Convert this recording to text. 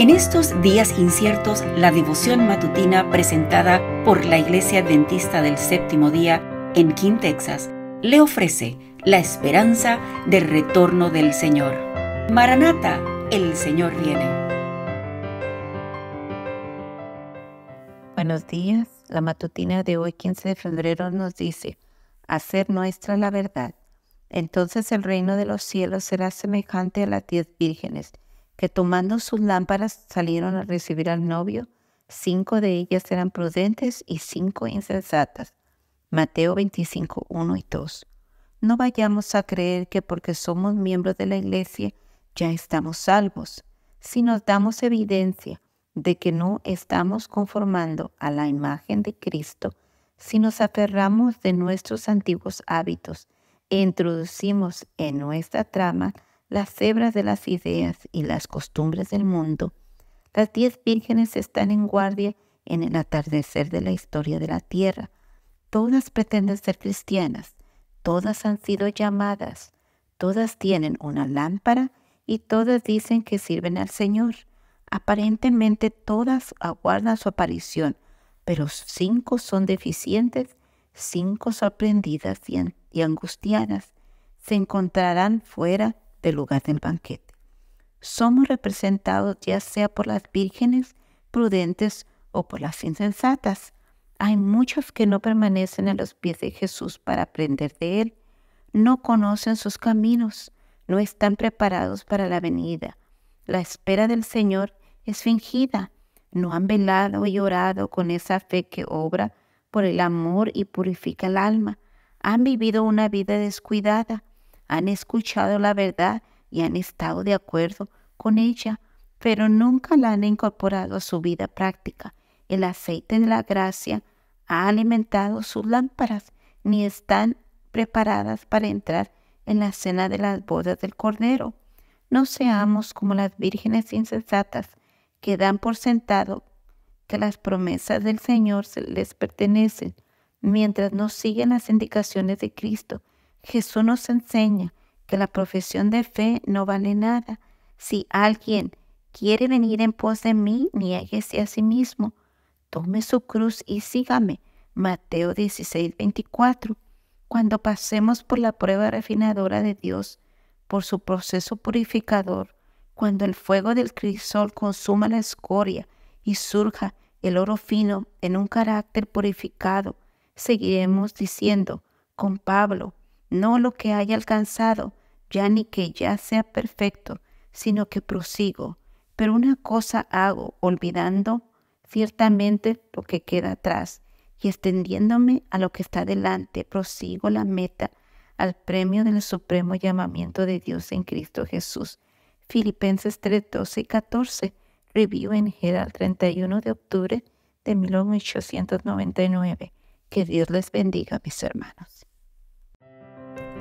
En estos días inciertos, la devoción matutina presentada por la Iglesia Adventista del Séptimo Día en King, Texas, le ofrece la esperanza del retorno del Señor. Maranata, el Señor viene. Buenos días. La matutina de hoy, 15 de febrero, nos dice, hacer nuestra la verdad. Entonces el reino de los cielos será semejante a las diez vírgenes que tomando sus lámparas salieron a recibir al novio. Cinco de ellas eran prudentes y cinco insensatas. Mateo 25, 1 y 2. No vayamos a creer que porque somos miembros de la iglesia ya estamos salvos. Si nos damos evidencia de que no estamos conformando a la imagen de Cristo, si nos aferramos de nuestros antiguos hábitos e introducimos en nuestra trama las cebras de las ideas y las costumbres del mundo, las diez vírgenes están en guardia en el atardecer de la historia de la tierra. Todas pretenden ser cristianas, todas han sido llamadas, todas tienen una lámpara y todas dicen que sirven al Señor. Aparentemente todas aguardan su aparición, pero cinco son deficientes, cinco sorprendidas y, angustiadas. Se encontrarán fuera del lugar del banquete. Somos representados ya sea por las vírgenes prudentes o por las insensatas. Hay muchos que no permanecen a los pies de Jesús para aprender de Él. No conocen sus caminos, no están preparados para la venida. La espera del Señor es fingida. No han velado y orado con esa fe que obra por el amor y purifica el alma. Han vivido una vida descuidada han escuchado la verdad y han estado de acuerdo con ella, pero nunca la han incorporado a su vida práctica. El aceite de la gracia ha alimentado sus lámparas, ni están preparadas para entrar en la cena de las bodas del Cordero. No seamos como las vírgenes insensatas que dan por sentado que las promesas del Señor les pertenecen, mientras no siguen las indicaciones de Cristo Jesús nos enseña que la profesión de fe no vale nada. Si alguien quiere venir en pos de mí, niéguese a sí mismo, tome su cruz y sígame. Mateo 16, 24. Cuando pasemos por la prueba refinadora de Dios, por su proceso purificador, cuando el fuego del crisol consuma la escoria y surja el oro fino en un carácter purificado, seguiremos diciendo con Pablo, no lo que haya alcanzado, ya ni que ya sea perfecto, sino que prosigo. Pero una cosa hago, olvidando ciertamente lo que queda atrás y extendiéndome a lo que está delante, prosigo la meta al premio del supremo llamamiento de Dios en Cristo Jesús. Filipenses 3, 12 y 14. Review en Herald 31 de octubre de 1899. Que Dios les bendiga, mis hermanos.